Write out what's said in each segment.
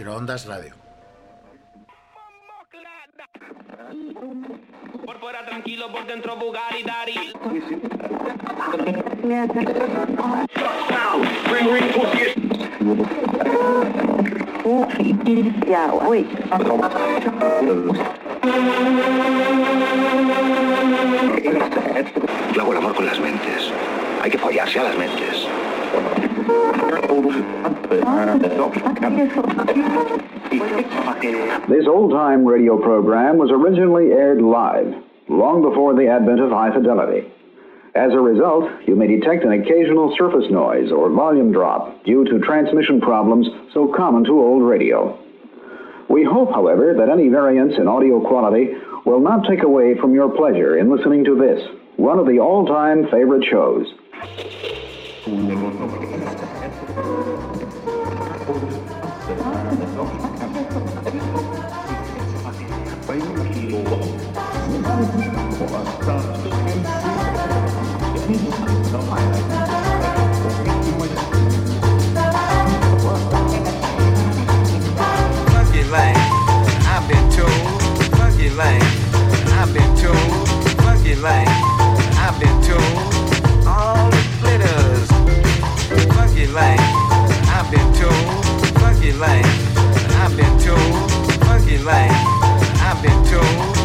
Microondas Radio. Por fuera tranquilo, por dentro Bugatti Daddy. Luego el amor con las mentes. Hay que follarse a las mentes. This old time radio program was originally aired live, long before the advent of high fidelity. As a result, you may detect an occasional surface noise or volume drop due to transmission problems so common to old radio. We hope, however, that any variance in audio quality will not take away from your pleasure in listening to this, one of the all time favorite shows. I've been told. Funky lane, Funky lane, I've been told. Funky lane, I've been told.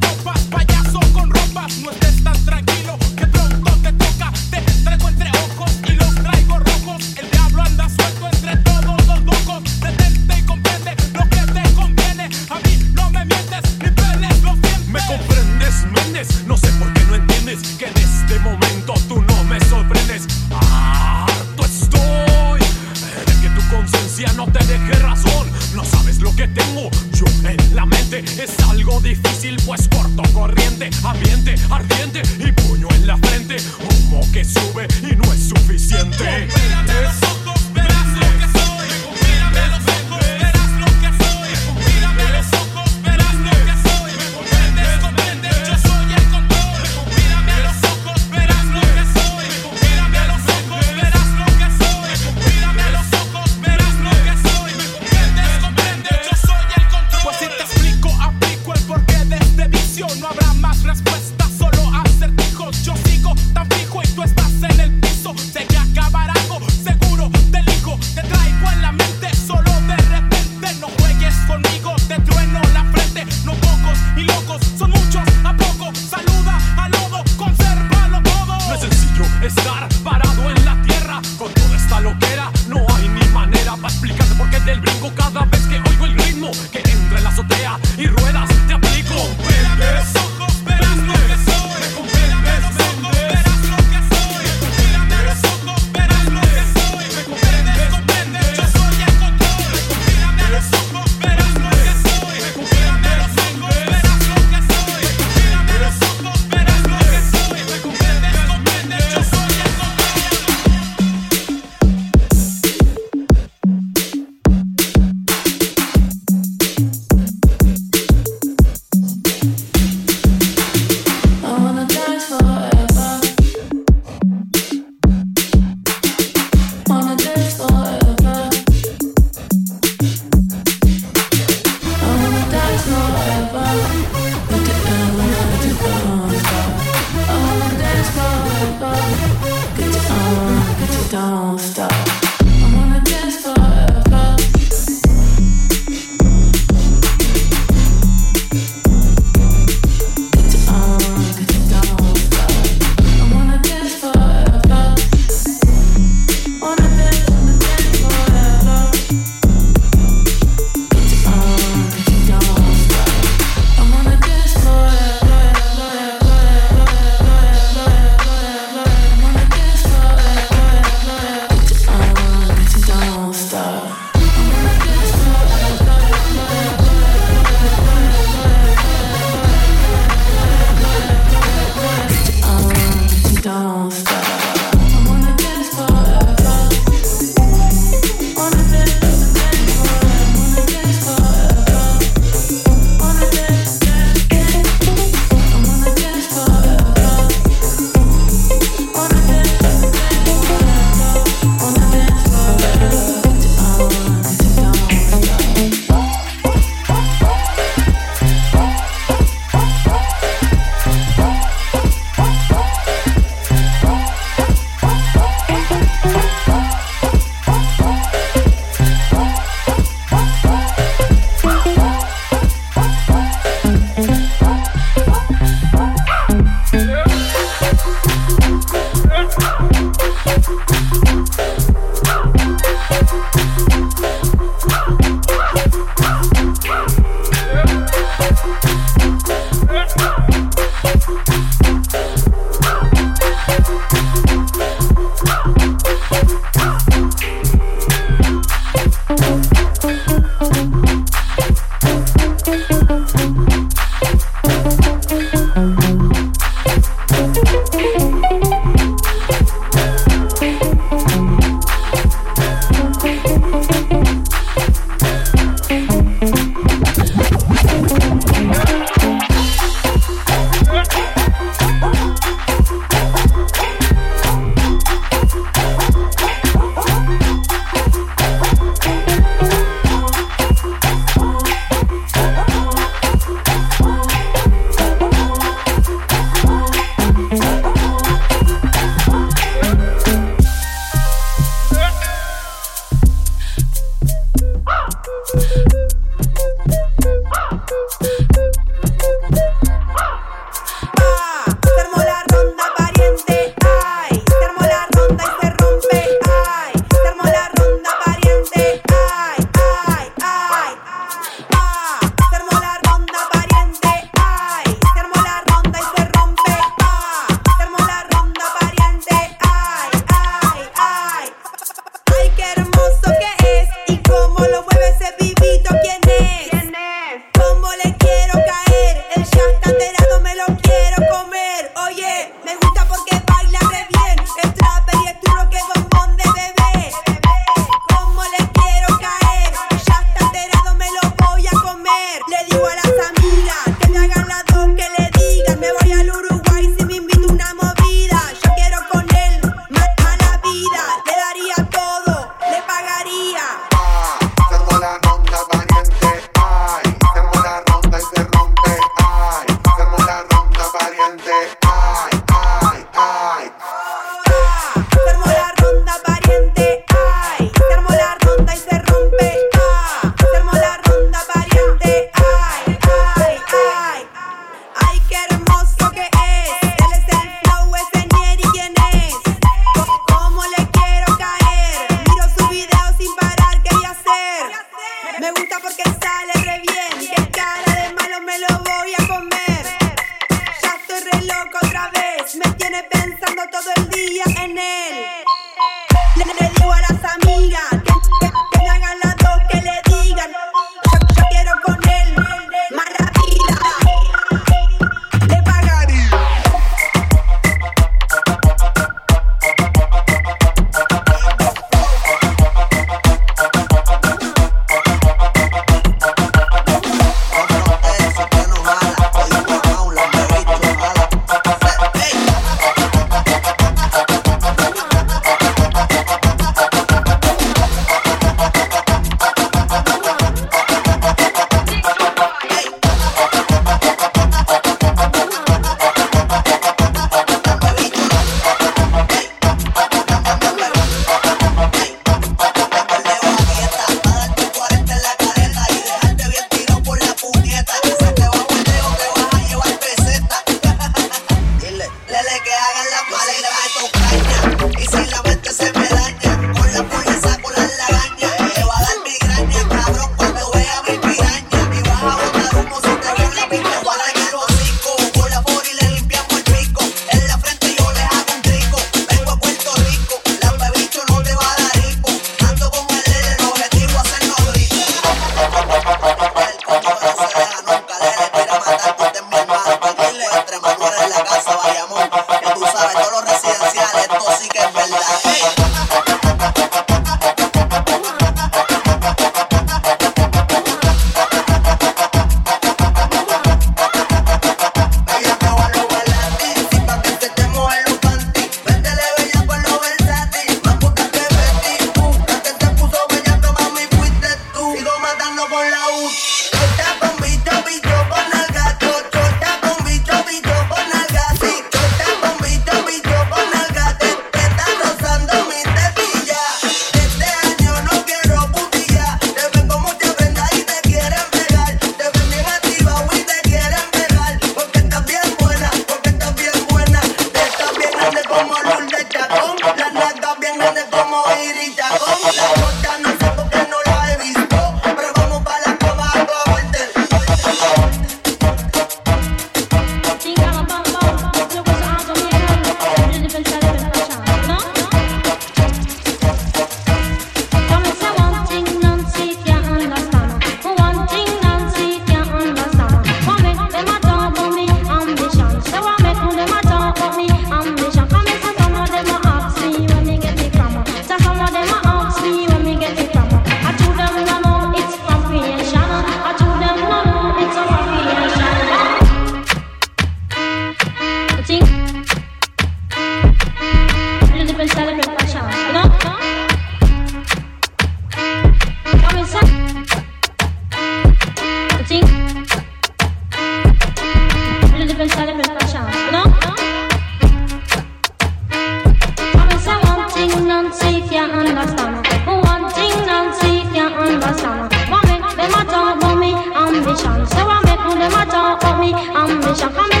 Them a talk about me ambition. Inside,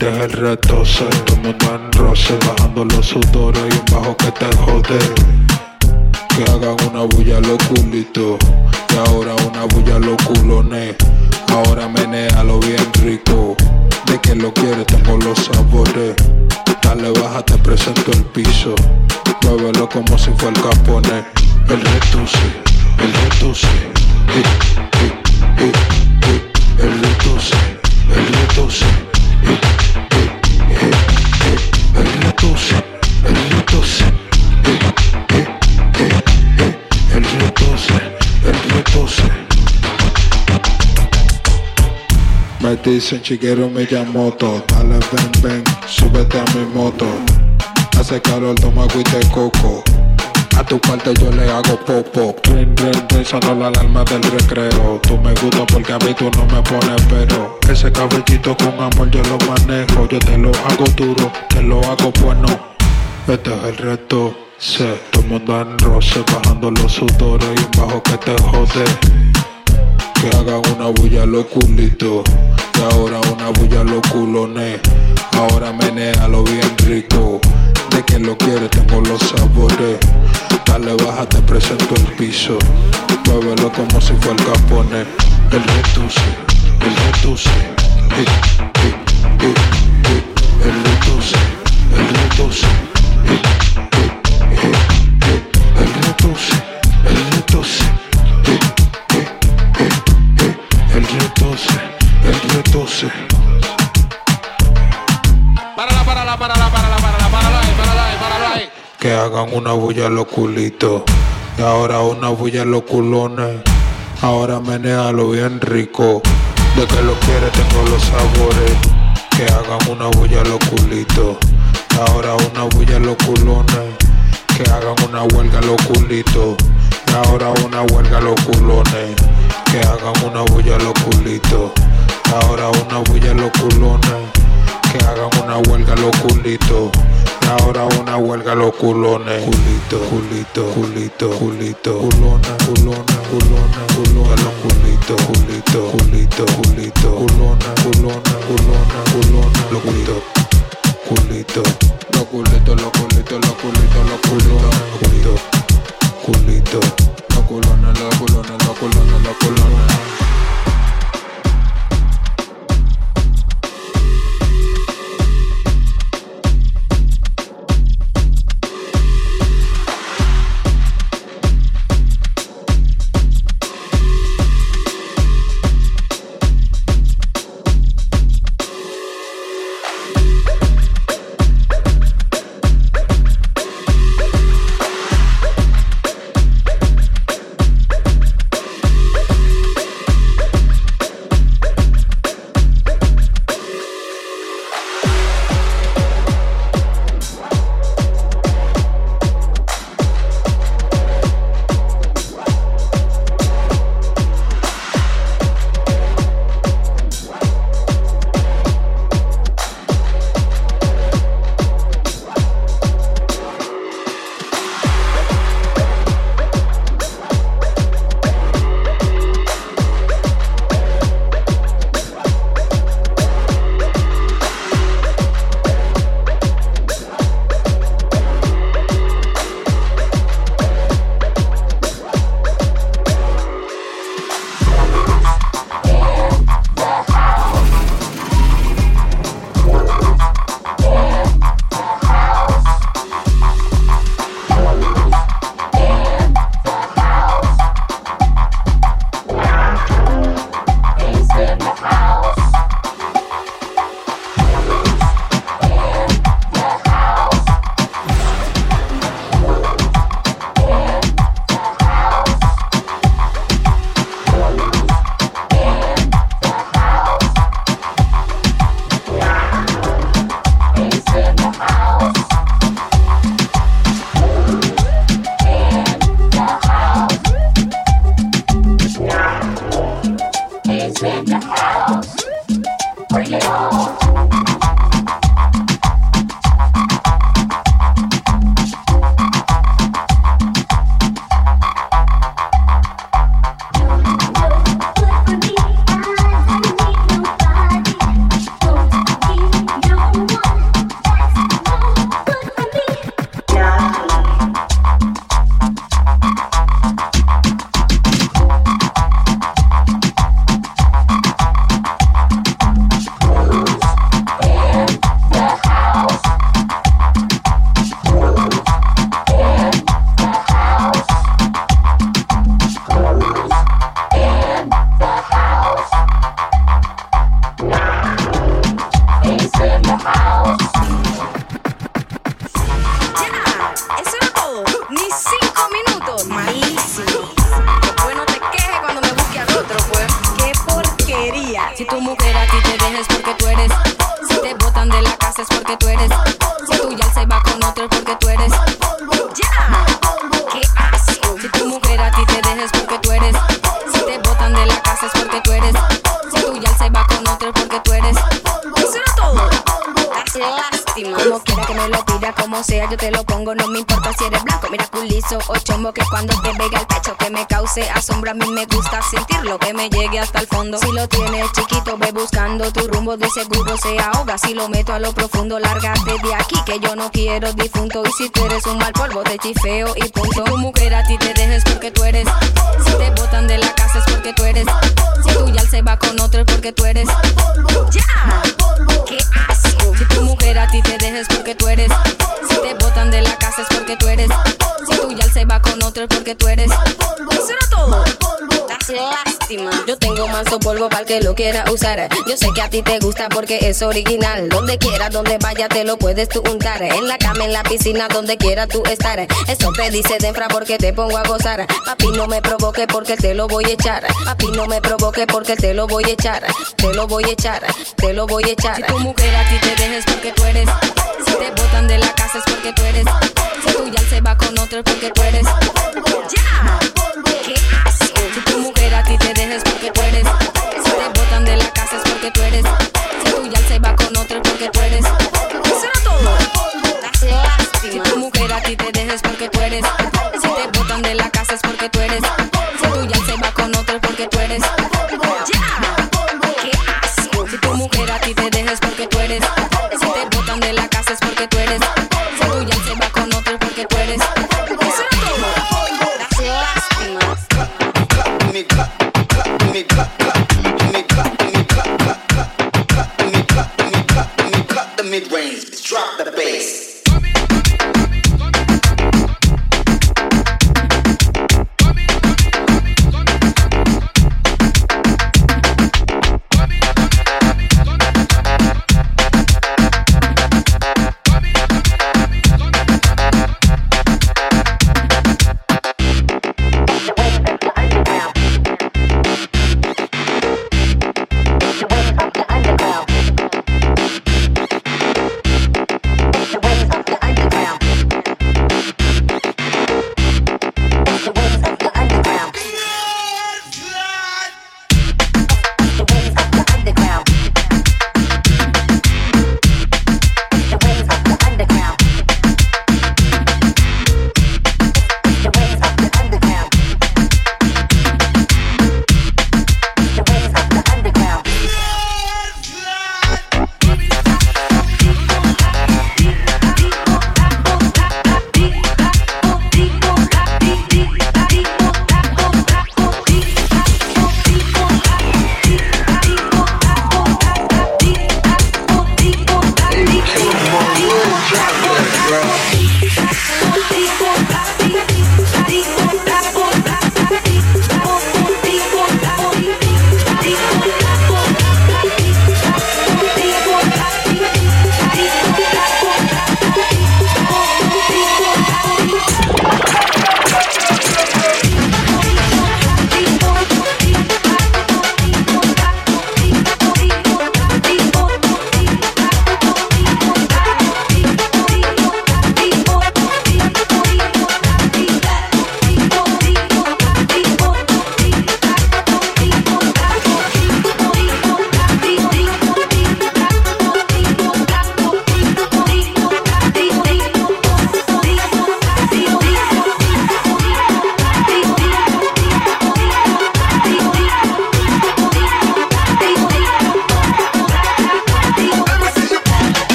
Es el reto, se todo el mundo en roce, bajando los sudores y un bajo que te jode. Que hagan una bulla los culitos, y ahora una bulla los culones. Ahora lo bien rico, de que lo quiere tengo los sabores. Dale baja, te presento el piso, muévelo como si fuera el capone. El reto sí, el reto sí, eh, eh, eh, el reto sí, el Me dicen chiquero Miyamoto Dale ven ven, súbete a mi moto. Hace calor, toma agüita de coco. A tu parte yo le hago popo. Rin, rin, rin, sonó la alarma del recreo. Tú me gusta porque a mí tú no me pones pero. Ese cabellito con amor yo lo manejo. Yo te lo hago duro, te lo hago bueno. Este es el reto, sé Todo el mundo en roce, bajando los sudores Y un bajo que te jode que hagan una bulla los culitos. Y ahora una bulla los culones. Ahora menéalo bien rico. De quien lo quiere tengo los sabores. Dale baja, te presento el piso. Muévelo como si fuera el capone El retuce, el retuce. El retuce, el retuce el retuce Párala, párala, párala, párala, párala, párala ahí, párala ahí, párala ahí. Que hagan una bulla los culitos. Y ahora una bulla los culones. Ahora menéalo bien rico. De que lo quiere tengo los sabores. Que hagan una bulla los culitos. Y ahora una bulla los culones. Que hagan una huelga los culitos. Y ahora una huelga los culones. Que hagan una bulla los culitos ahora una bulla los culones que hagan una huelga los culitos. Ahora una huelga los culones. Culito, culito, culito, culito. Culona, culona, culona, culona. Los culitos, culito, culito, culito. Culona, culona, culona, culona. Los culitos, culito. Los culitos, los culitos, los culitos, los culitos. Culito, culito. Los culones, los culones, los culones, los culones. Culizo o chombo que cuando te pega el pecho que me cause asombro, a mí me gusta sentirlo, que me llegue hasta el fondo. Si lo tienes chiquito, ve buscando tu rumbo, de seguro se ahoga. Si lo meto a lo profundo, lárgate de aquí, que yo no quiero difunto. Y si tú eres un mal polvo, te chifeo y punto. Tu mujer a ti te dejes porque tú eres. Si te botan de la casa es porque tú eres. Si tu ya se va con otro es porque tú eres. ¡Ya! ¡Qué asco! Si tu mujer a ti te dejes porque tú eres. Si te botan de la casa es porque tú eres. Si tu ya se va con otro porque tú eres. Eso era todo. Das lástima. Yo tengo manso polvo para el que lo quiera usar. Yo sé que a ti te gusta porque es original. Donde quiera, donde vaya, te lo puedes tú untar. En la cama, en la piscina, donde quiera tú estar. Eso te dice Denfra porque te pongo a gozar. Papi, no me provoque porque te lo voy a echar. Papi, no me provoque porque te lo voy a echar. Te lo voy a echar, te lo voy a echar. Si tu mujer a ti te dejes porque tú eres. Si te botan de la casa es porque tú eres. Si tu ya se va con otro porque tú eres. ¡Ya! ¡Qué asco! Si tu mujer a ti te dejes porque tú eres. Si te botan de la casa es porque tú eres. Si tu ya se va con otro porque tú eres. Eso era todo. Si tu mujer a ti te dejes porque tú eres. Si te botan de la casa es porque tú eres. The mid-range, drop the bass.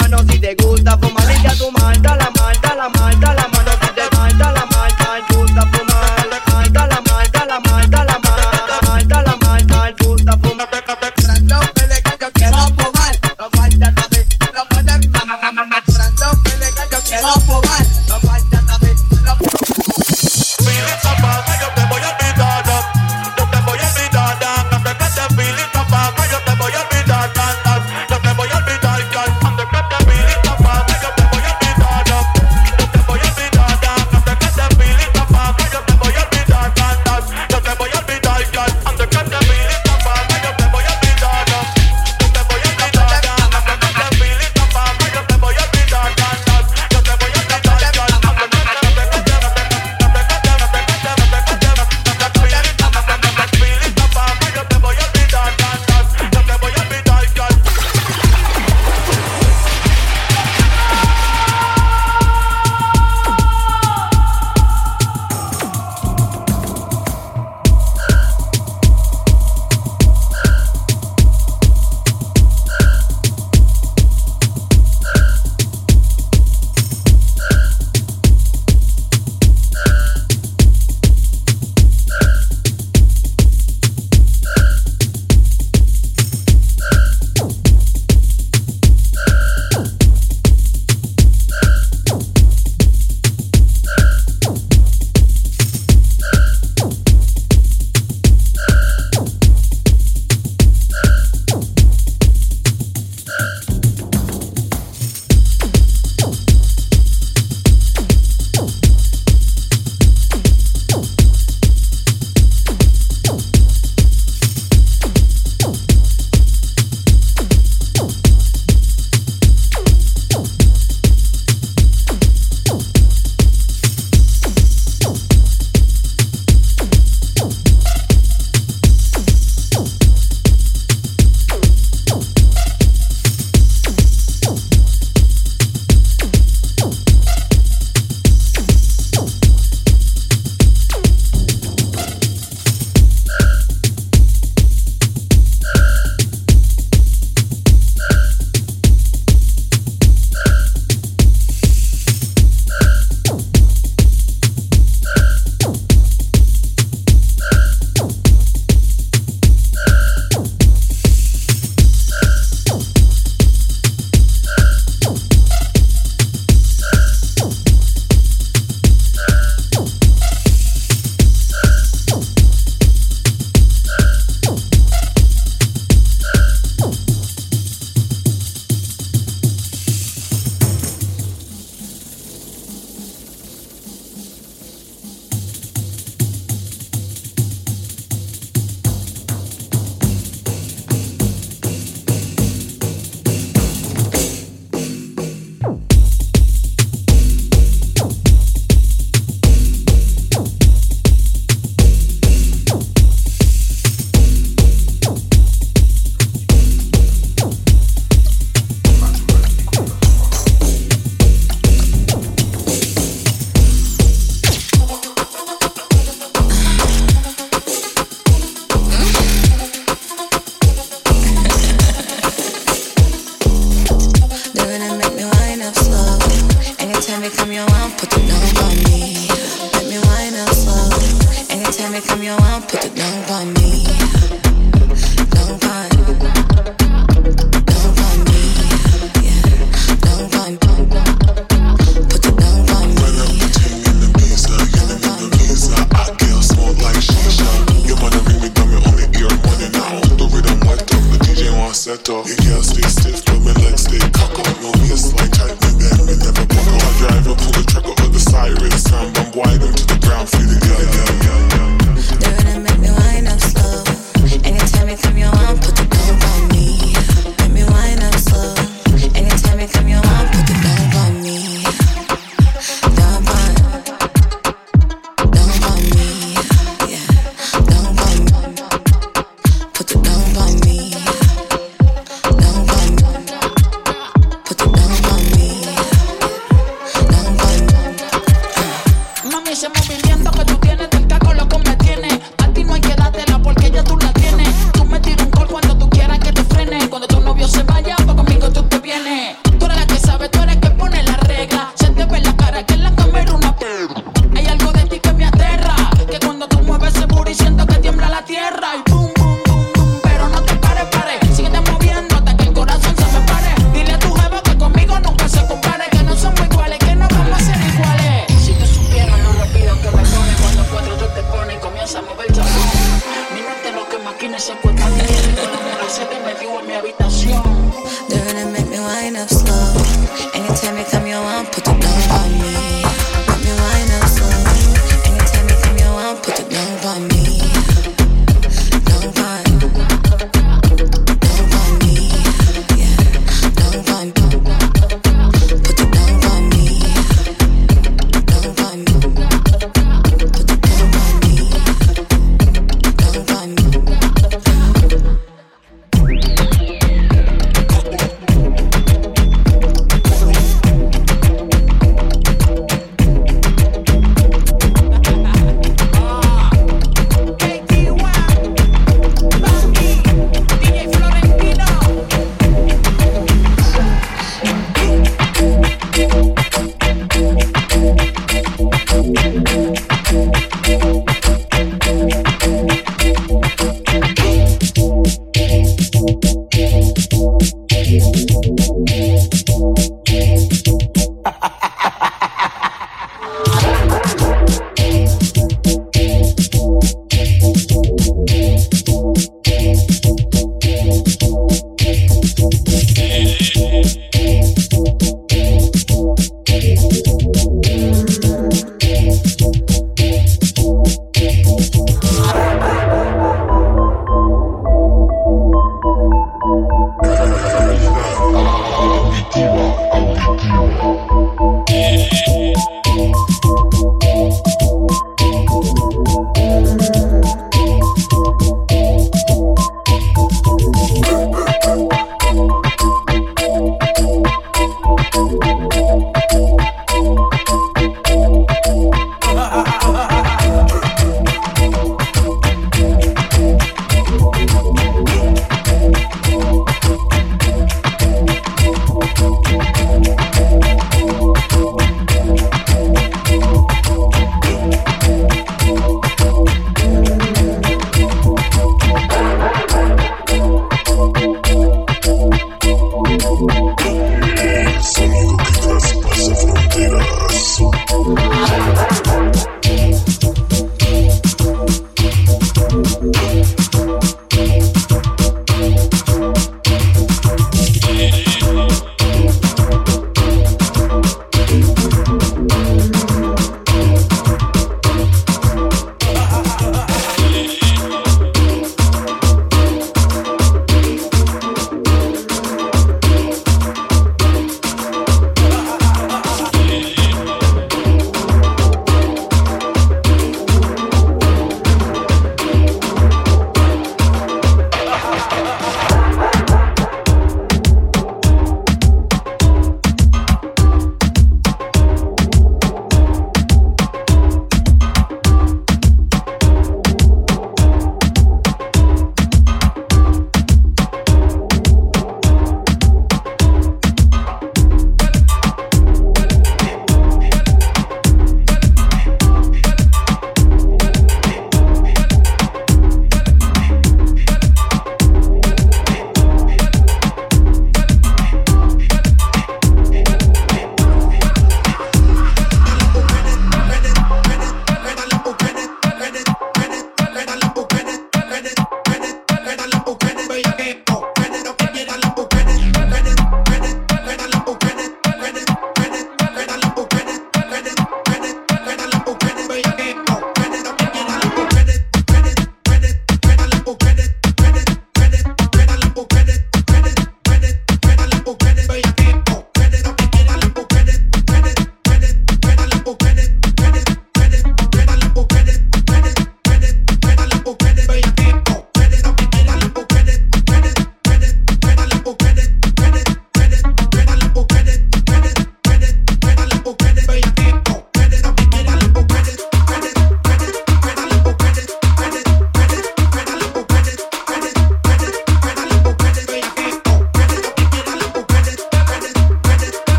mano si te gusta fumar y ya tu malta, la malta, la malta, la malta.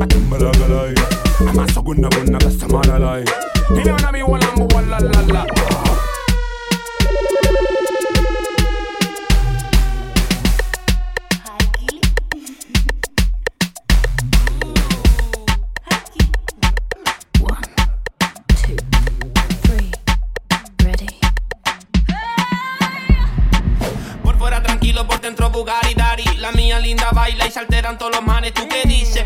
Chimba-chimba-chimba-chimba-la-la-la Amasagunna-gunna-gasamalala Niliona mi walambo walalala Por fuera tranquilo, por dentro Bugatti Dari. La mía linda baila y se alteran todos los manes. ¿Tú qué dices?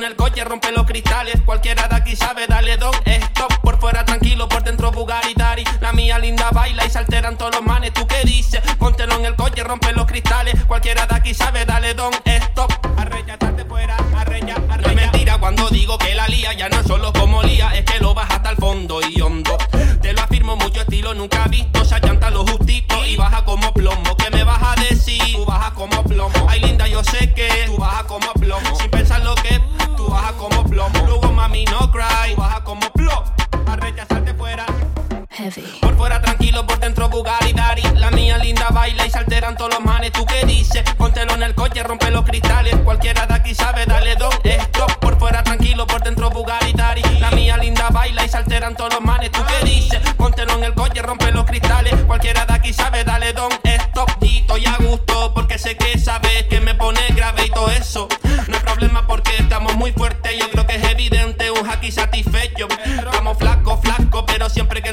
En el coche, rompe los cristales. Cualquiera de aquí sabe, dale don, stop. Por fuera tranquilo, por dentro Bugatti Dari. La mía linda baila y se alteran todos los manes. ¿Tú qué dices? Póntelo en el coche, rompe los cristales. Cualquiera de aquí sabe, dale don, stop. Arrecha, salte fuera, arrecha, arrecha. No es mentira cuando digo que la lía ya no es solo como lía, es que lo vas hasta el fondo y hondo. Te lo afirmo, mucho estilo nunca visto. Se llanta lo justito y baja como plomo. ¿Qué me vas a decir? Tú bajas como plomo. Ay, linda, yo sé que tú bajas como plomo. Por fuera tranquilo, por dentro Bugatti Dari. La mía linda baila y se alteran todos los manes. ¿Tú qué dices? Póntelo en el coche, rompe los cristales. Cualquiera de aquí sabe, dale don, stop. Por fuera tranquilo, por dentro Bugatti Dari. La mía linda baila y se alteran todos los manes. ¿Tú qué dices? Póntelo en el coche, rompe los cristales. Cualquiera de aquí sabe, dale don, stop. Y estoy a gusto porque sé que sabes que me pone grave y todo eso. No hay problema porque estamos muy fuertes. Yo creo que es evidente un hacky satisfecho. Estamos flaco, flaco, pero siempre que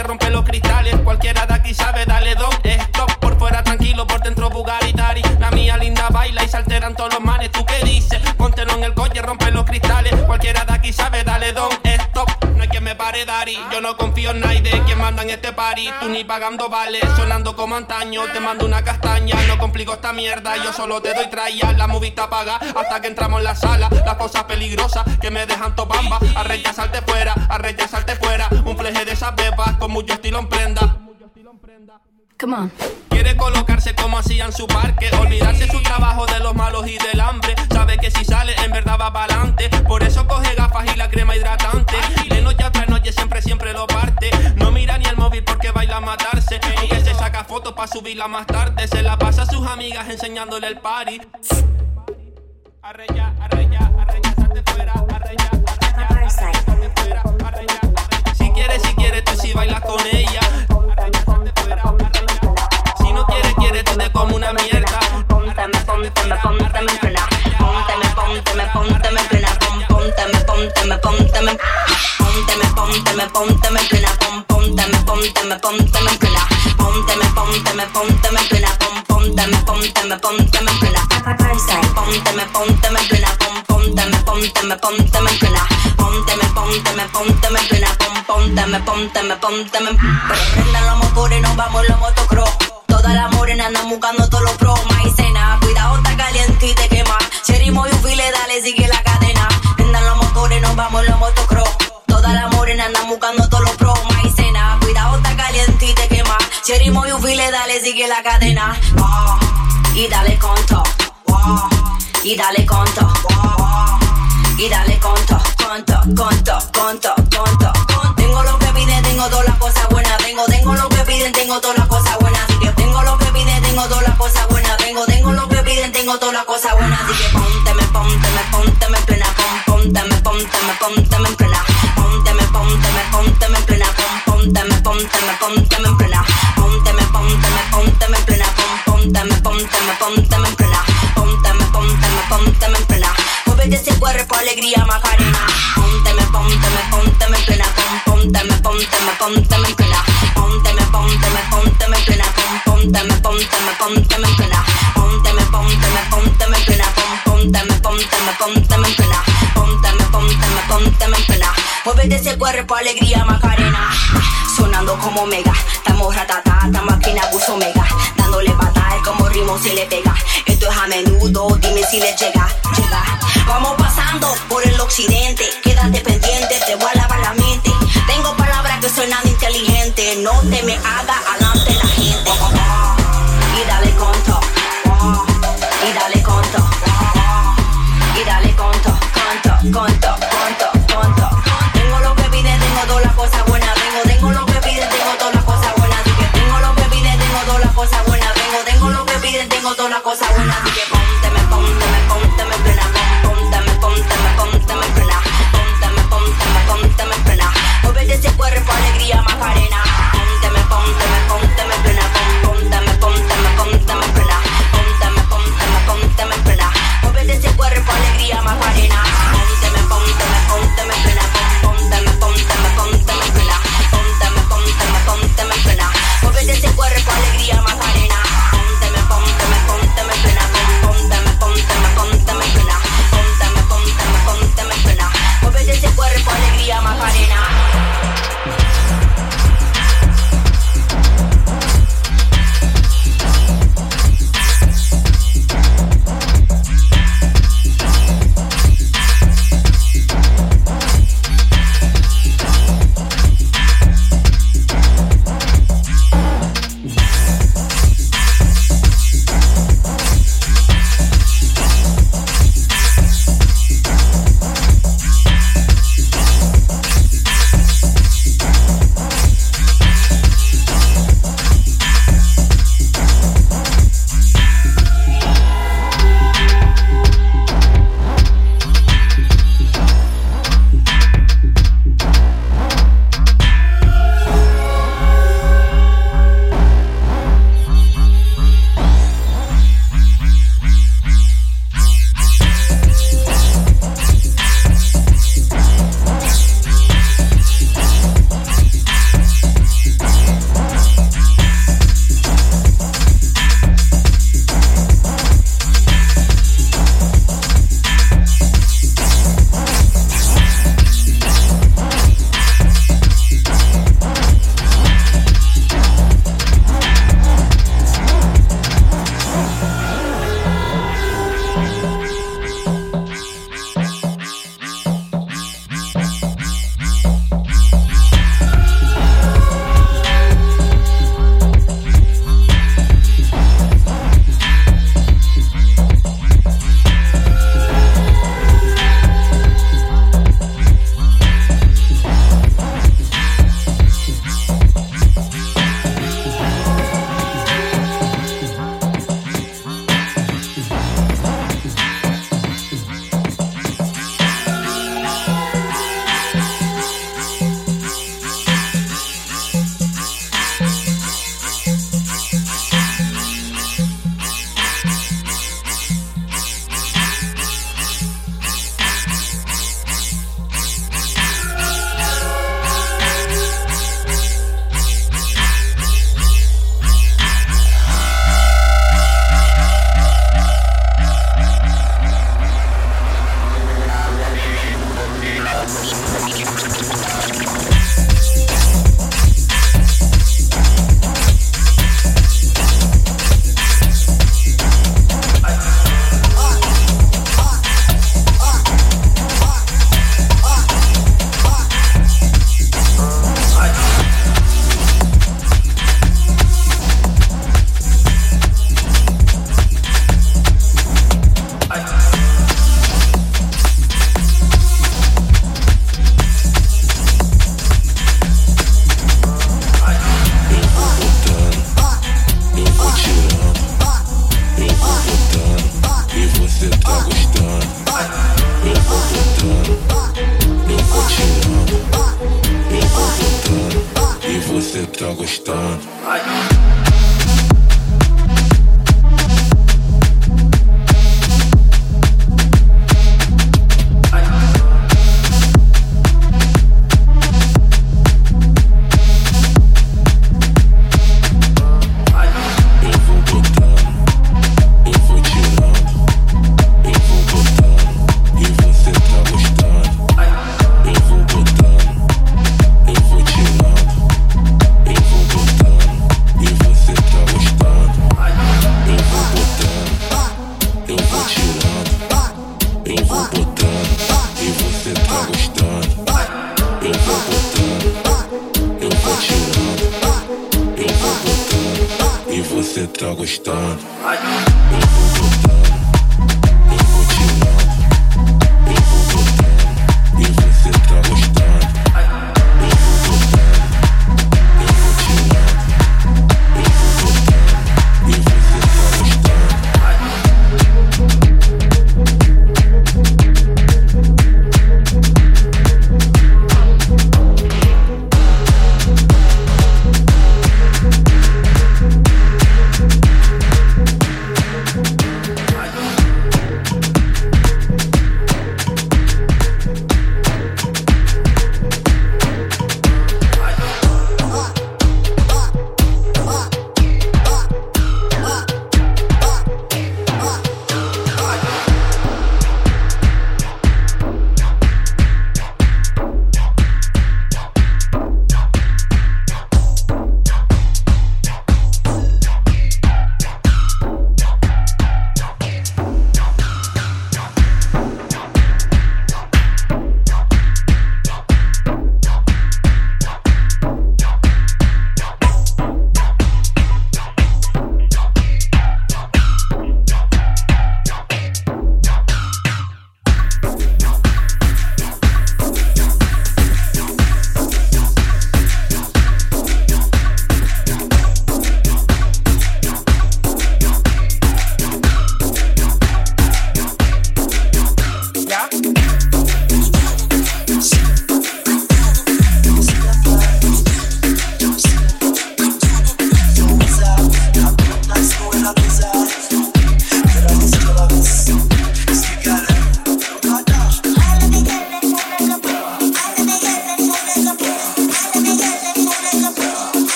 Rompe los cristales. Cualquiera de aquí sabe, dale don, stop. Por fuera tranquilo, por dentro Bugatti Dari. La mía linda baila y se alteran todos los manes. ¿Tú qué dices? Póntelo en el coche, rompe los cristales. Cualquiera de aquí sabe, dale don, stop. No hay quien me pare, Dari. Yo no confío en nadie. Quien manda en este party? Tú ni pagando vale. Sonando como antaño, te mando una castaña. No complico esta mierda, yo solo te doy traya. La movie está paga hasta que entramos en la sala. Las cosas peligrosas que me dejan topamba. A rechazarte fuera, a rechazarte fuera. Un fleje de esas bebas con mucho estilo en prenda. Come on. Quiere colocarse como hacían su parque, olvidarse su trabajo de los malos y del hambre. Sabe que si sale en verdad va para adelante, por eso coge gafas y la crema hidratante. De noche a tras noche siempre, siempre lo parte. No mira ni el móvil porque baila a matarse. Aunque se saca fotos para subirla más tarde, se la pasa a sus amigas enseñándole el party. Arreya, arreya, fuera, arreya, arreya, salte fuera, arreya. Bailas con ella. Si no quieres, quieres, tú te como una mierda. Póntame, póntame, póntame en plena. Póntame, póntame, póntame en plena. Póntame, póntame, póntame. Póntame, póntame, póntame en plena. Póntame, póntame, póntame en plena. Póntame, póntame, póntame en plena. Pon- Póntame, póntame, póntame en plena. Póntame, póntame en plena. Póntame, póntame, póntame en plena. Póntame, póntame, póntame en plena. Póntame, póntame, póntame en Prendan los motores, nos vamos en los motocross. Todas las morenas andan buscando todos los pros. Maicena, cuidado, está caliente y te quema. Cherry Moyufile, dale, sigue la cadena. Prendan los motores, nos vamos en los motocross. Todas las morenas andan buscando todos los pros. Cherry Moyufile, dale, sigue la cadena. Y dale conto. Ah, y dale conto. Ah, y dale conto, conto, conto, conto, conto. Tengo lo que piden, tengo todas las cosas buenas. Tengo, tengo lo que piden, tengo todas las cosas buenas. Así que tengo lo que piden, tengo todas las cosas buenas. Tengo, tengo lo que piden, tengo todas las cosas buenas. Así que pónteme, pónteme, pónteme en plena. Pon- Pónteme, pónteme, pónteme en plena. Pónteme, pónteme, pónteme en plena. Pon- Pónteme, pónteme, pónteme en plena. Pónteme, pónteme en plena. Pónteme, pónteme, pónteme en plena. Muévete ese cuerpo, alegría, Macarena. Pónteme, pónteme, pónteme en plena. Pónteme, pónteme, pónteme en plena. Pónteme, pónteme, pónteme en plena. Pónteme, pónteme, pónteme en plena. Pónteme, pónteme, pónteme en plena. Pónteme, pónteme, pónteme en plena. Pónteme, pónteme, pónteme en plena. Muévete ese cuerpo, alegría, Macarena. Sonando como mega, estamos ratata, estamos aquí en abuso mega. Ritmo se le pega. Esto es a menudo, dime si le llega, llega. Vamos pasando por el occidente, quédate pendiente, te voy a lavar la mente. Tengo palabras que suenan inteligentes, no te me haga adelante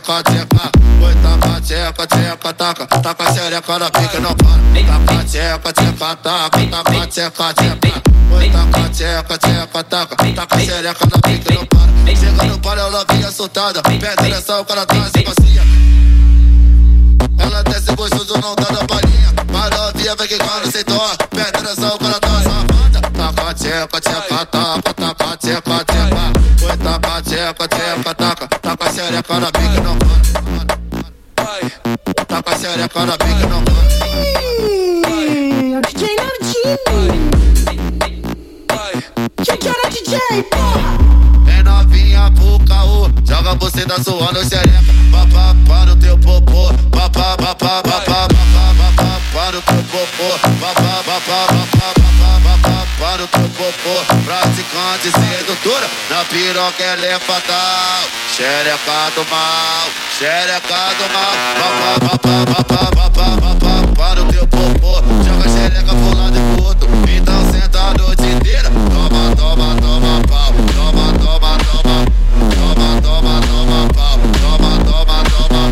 tcheca, tcheca. Oi, taca, tcheca, tcheca, taca. Taca xereca na pica, não para. Taca, tcheca, tcheca, taca. Taca, tcheca, tcheca. Oi, taca, tcheca, tcheca, taca. Taca xereca na pica, não para. Chega no par, ela vinha soltada. Pede nessa, o cara tá sem ela é fatal. Xereca do mal, xereca do mal. Para o teu popô. Joga xereca pro lado e pro então senta a noite inteira. Toma, toma, toma pau, toma, toma, toma. Toma, toma, toma pau, toma, toma, toma.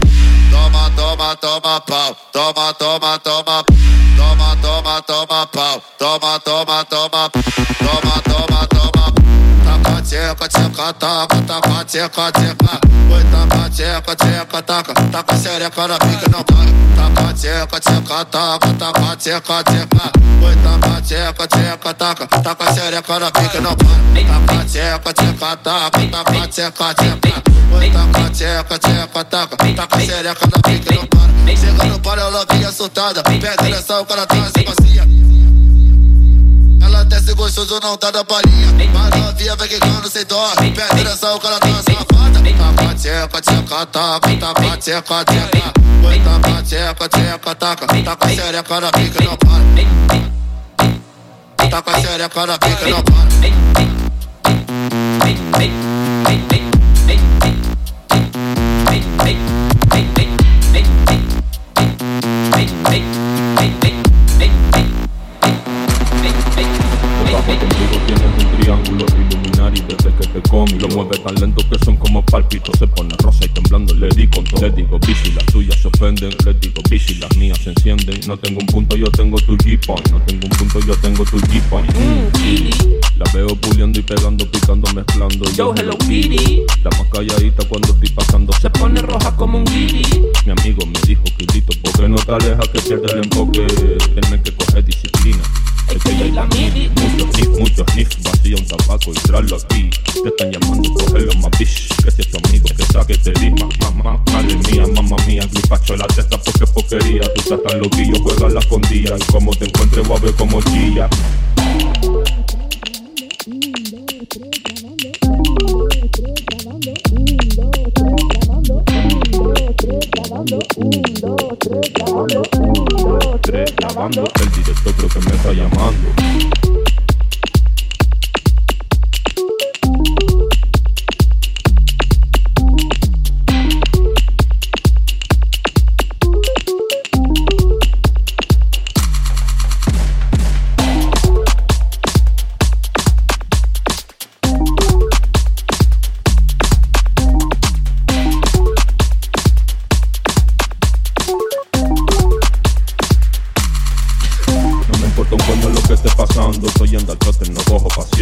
Toma, toma, toma pau, toma, toma, toma. Toma, toma, toma pau, toma. Toma, toma, toma. Tcheca, tcheca, taca, taca, tcheca, tcheca. Oi, taca, tcheca, tcheca, taca. Taca xereca na pica, não para. Taca, tcheca, tcheca, taca, taca, tcheca, tcheca. Oi, taca, tcheca, tcheca, taca. Taca xereca na pica, não para. Taca, tcheca, tcheca, taca, taca, tcheca, tcheca. Oi, taca, tcheca, tcheca, taca. Taca xereca na pica, não para. Chega no par, ela vinha soltada. Pede nessa, o cara tá sem bacia. Gostoso, não tá da palhinha. Mas novinha vai quicando sem dó. Pede nessa, o cara tá safada. Taca, tcheca, tcheca, taca. Taca, tcheca, tcheca. Oi, taca, tcheca, tcheca, taca. Taca xereca na pica, não para. Taca xereca na pica, não para. Mueve tan lento que son como palpitos Se pone rosa y temblando le di con todo Le digo bici, las tuyas se ofenden Le digo bici, las mías se encienden. No tengo un punto, yo tengo tu G-Point. No tengo un punto, yo tengo tu G-Point. La veo puliendo y pegando, picando, mezclando. Yo, Hello Kitty. La más calladita cuando estoy pasando se Pone roja como un guiri. Mi amigo me dijo, Quilito, ¿por qué no te alejas que pierdes el enfoque? Tienes que coger disciplina. Muchos sniff, muchos sniff, vacía un tabaco y aquí. Te están llamando, cógelo más bitch. Que si es tu amigo, que saque te rima. Mamá, madre mía, mamá mía, gripacho la testa porque porquería. Tú estás tan loquillo, juegas la escondida. Y como te encuentres, voy a ver como chilla. Tres, grabando, el director creo que me está llamando.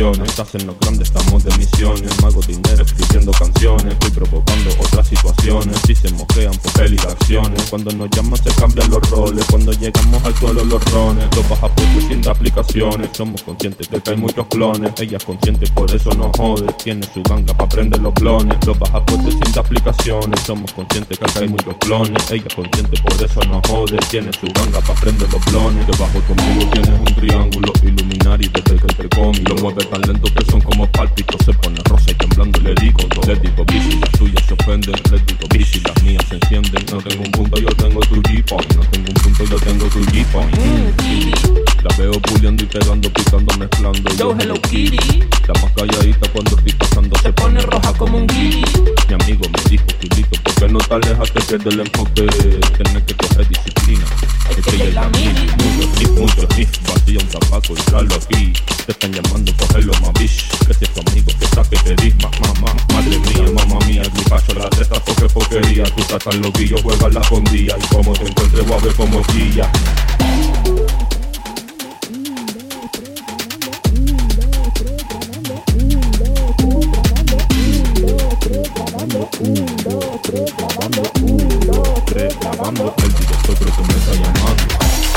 Cojo pasiones Estás en lo grande, estamos de misiones. Mago dinero escribiendo canciones. Estoy provocando otras situaciones. Si se moquean por peli de acciones. Cuando nos llaman se cambian los roles. Cuando llegamos al suelo los rones. Los baja sin aplicaciones. Somos conscientes que hay muchos clones. Ella es consciente, por eso no jode. Tiene su ganga para prender los clones Los baja sin aplicaciones. Somos conscientes que acá hay muchos clones. Ella es consciente, por eso no jode. Tiene su ganga para prender los clones Debajo conmigo tienes un triángulo Illuminari desde que te comí Lo mueve tan lento que son como pálpitos Se pone rosa y temblando le digo Le digo bici, las tuyas se ofenden Le digo bici, las mías se encienden No tengo un punto, yo tengo tu G-Point No tengo un punto, yo tengo tu G-Point La veo puliendo y pegando, picando, mezclando. Yo, Hello Kitty. La más calladita cuando estoy pasando se pone roja como un guiri Mi amigo me dijo, Quilito, ¿por qué no te alejas que pierde el enfoque? Tienes que coger disciplina. Es que ella es la sniff, muchos sniff Vacía un tabaco y aquí. Te están llamando, cógelo más bitch Que si es tu amigo, que saque te disma Mamá, madre mía, mamá mía Mi pacho la testa porque porquería Tú estás tan loquillo, juega la escondida Y como te encuentres voy a ver como chilla. Tres, grabando, el director creo que me está llamando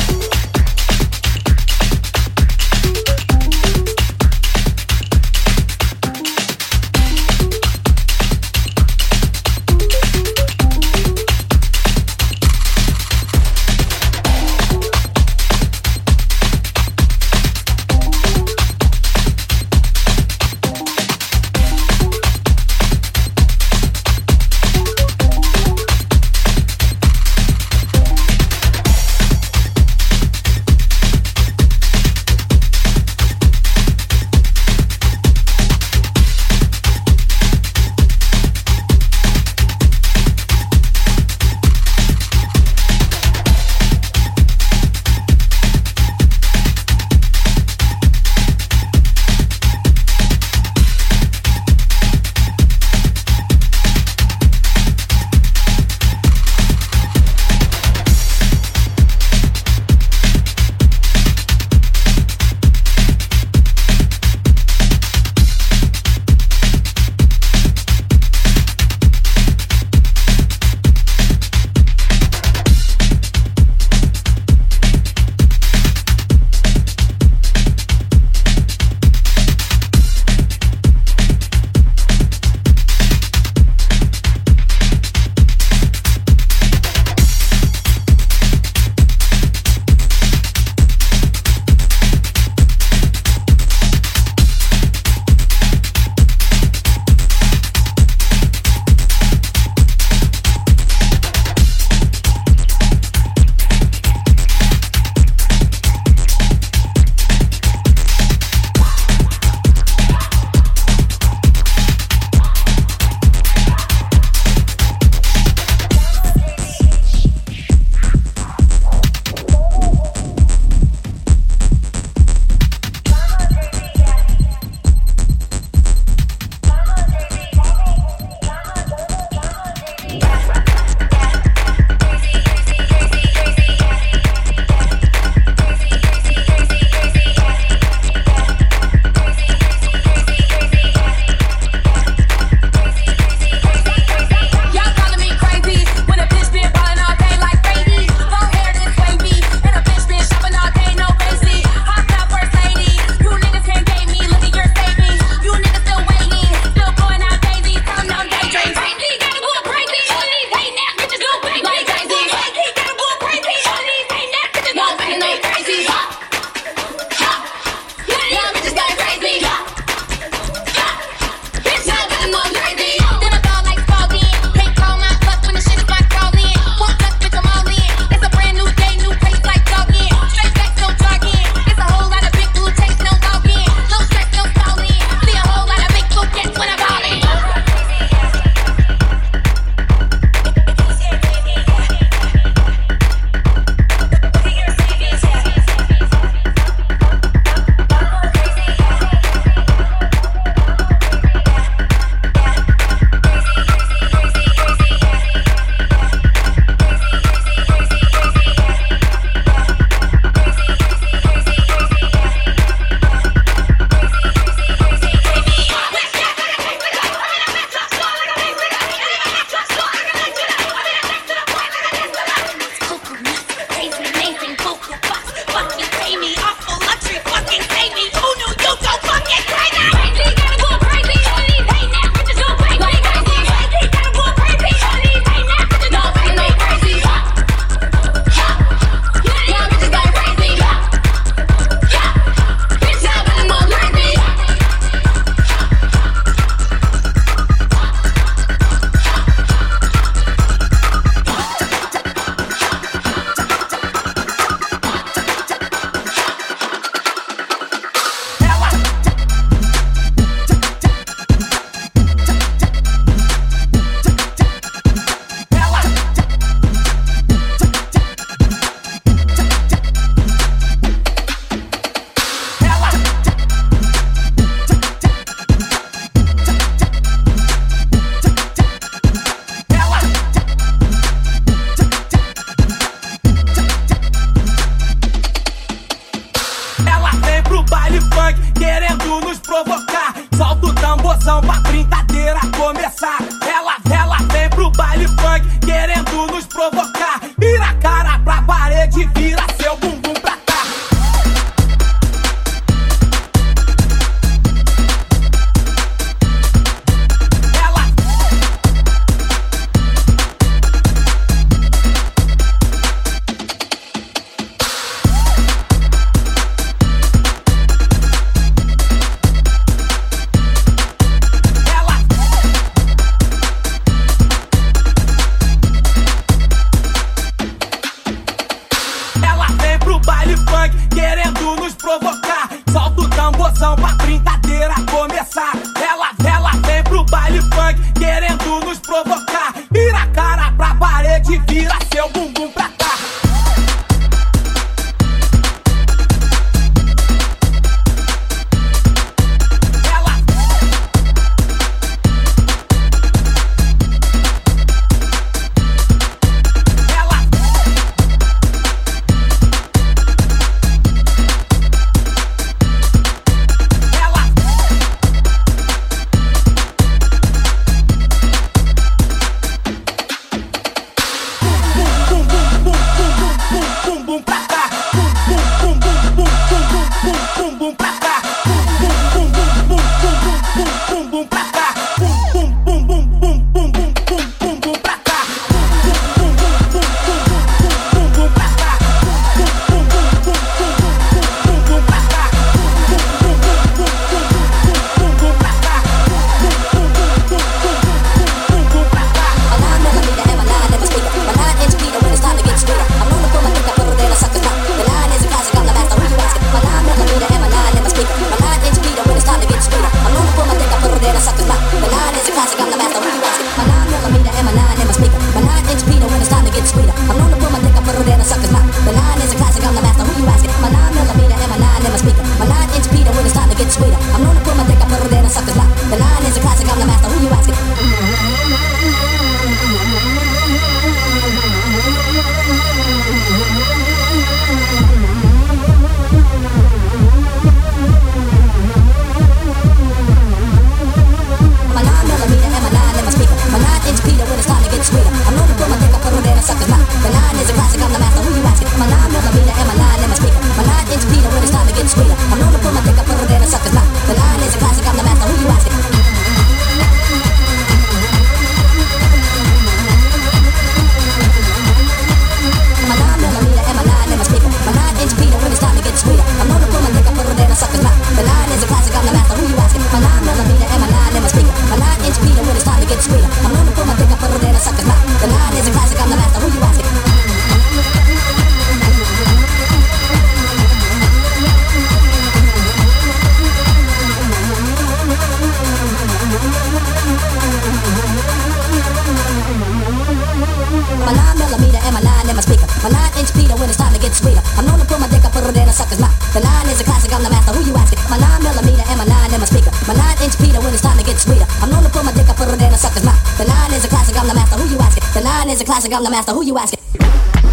is a classic, I'm the master. Who you asking?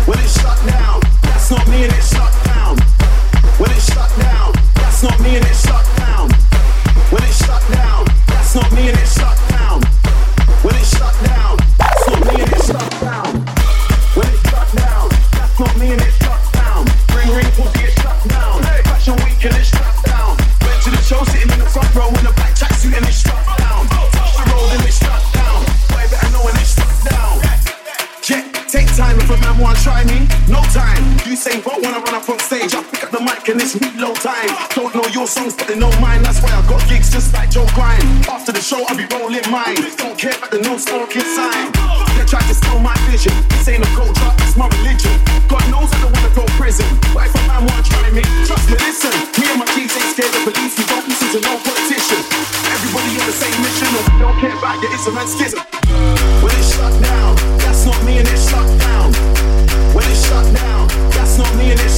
When it's shut down, that's not me and it's and it's me low time. Don't know your songs, but they know mine. That's why I got gigs just like Joe Grind. After the show, I'll be rolling mine. Don't care about the no smoking sign. They tried to steal my vision. This ain't a cold drop, that's my religion. God knows I don't wanna go to prison. But if a man wanna try me, trust me, listen. Me and my kids ain't scared of police. We don't listen to no politician. Everybody on the same mission, we don't care about your instrument schism. When it's shut down, that's not me and it's shut down. When it's shut down, that's not me and it's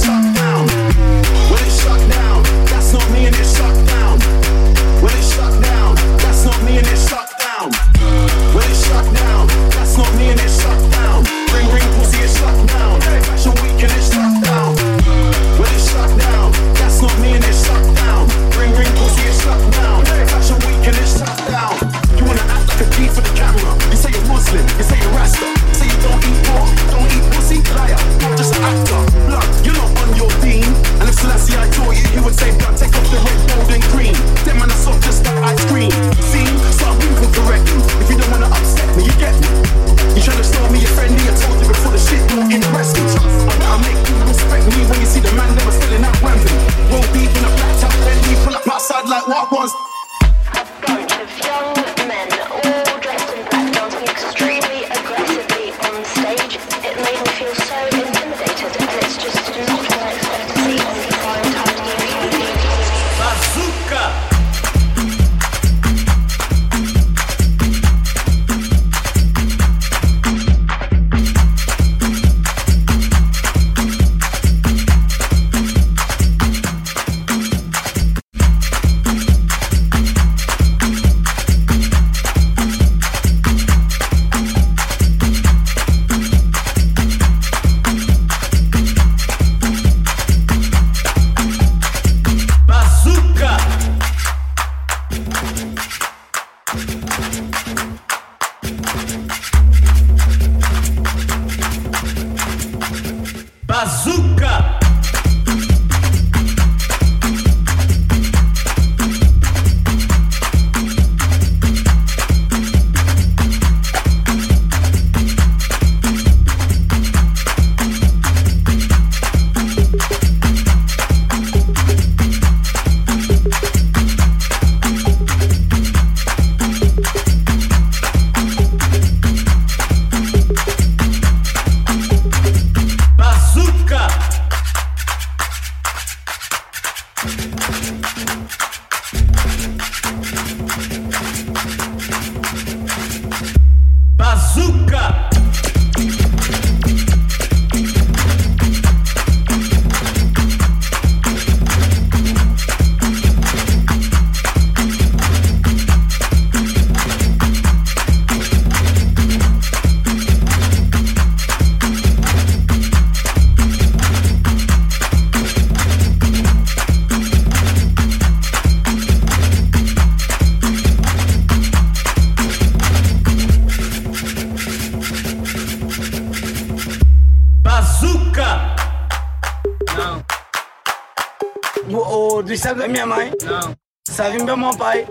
mamãe.